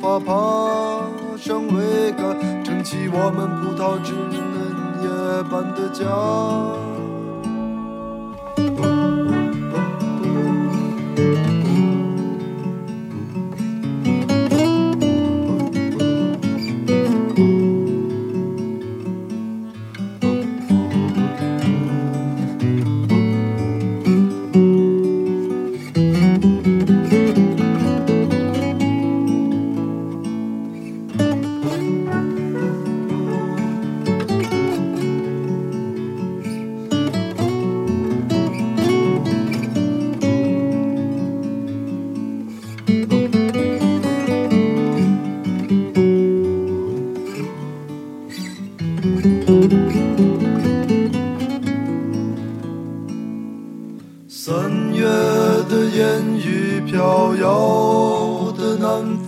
发，爬上桅杆，撑起我们葡萄枝嫩叶般的家。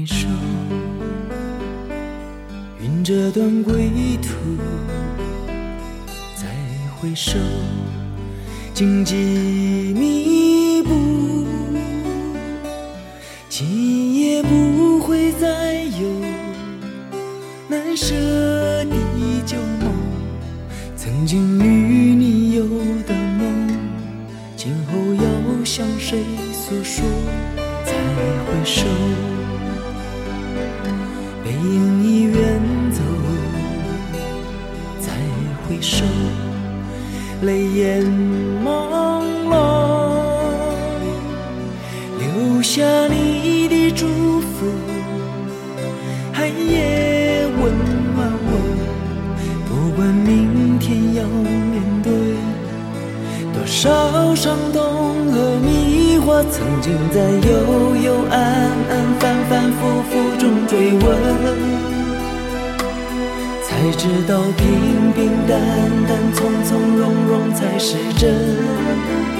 回首，云遮断归途。再回首，荆棘密下你的祝福，寒夜温暖我。不管明天要面对多少伤痛和迷惑，曾经在幽幽暗暗、反反复复中追问。才知道平平淡淡、从从容容才是真。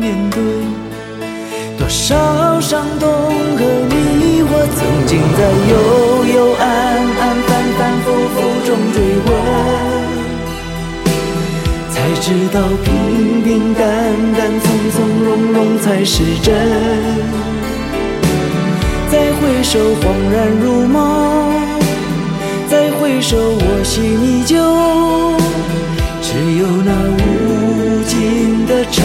面对多少伤痛和迷惑，曾经在幽幽暗暗、反反复复中追问，才知道平平淡淡、从从容容才是真。再回首，恍然如梦；再回首，我心依旧。只有那无尽的长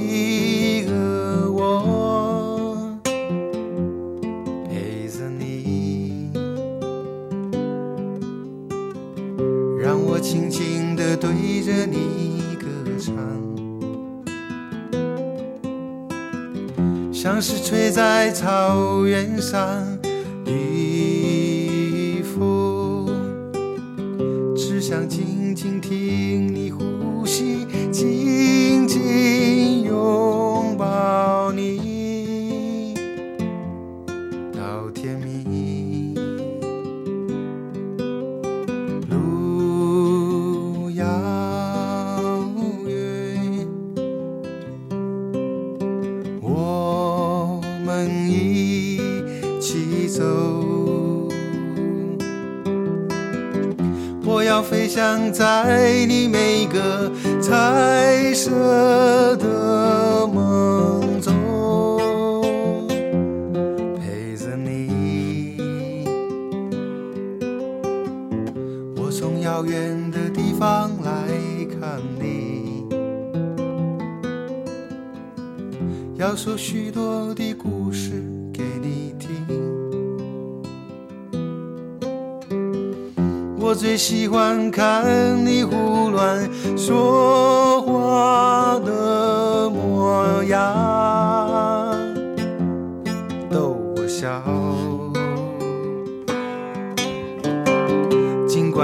像是吹在草原上的风，只想静静听你从遥远的地方来看你，要说许多的故事给你听。我最喜欢看你胡乱说话的模样，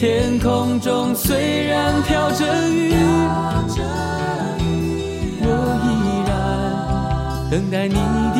天空中虽然飘着雨，我依然等待你的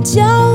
脚，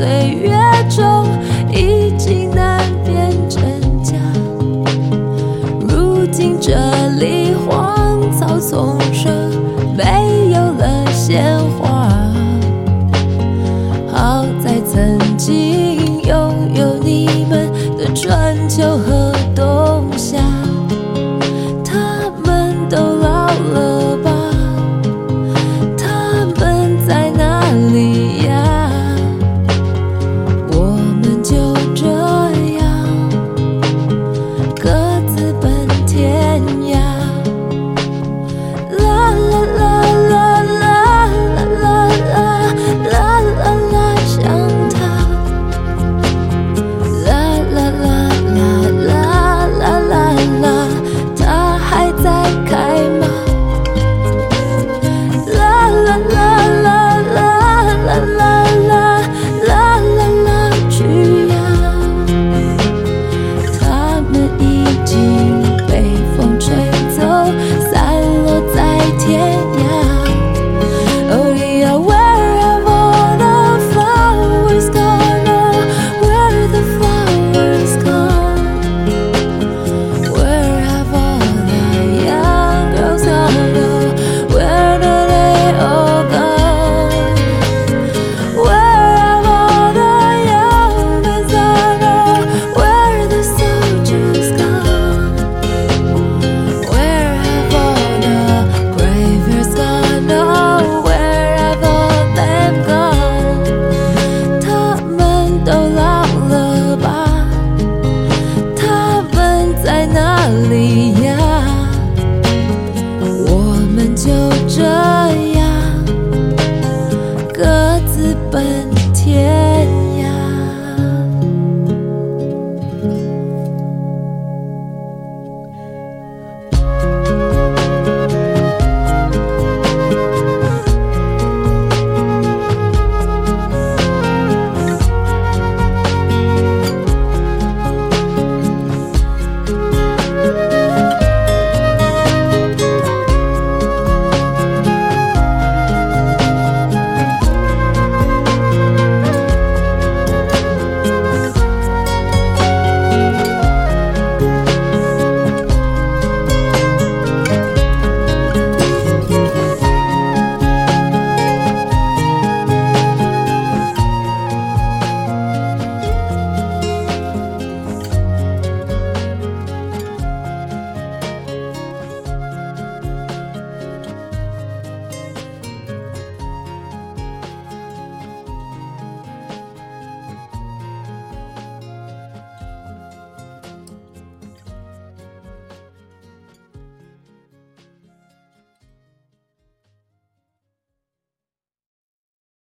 岁月中已经难辨真假。如今这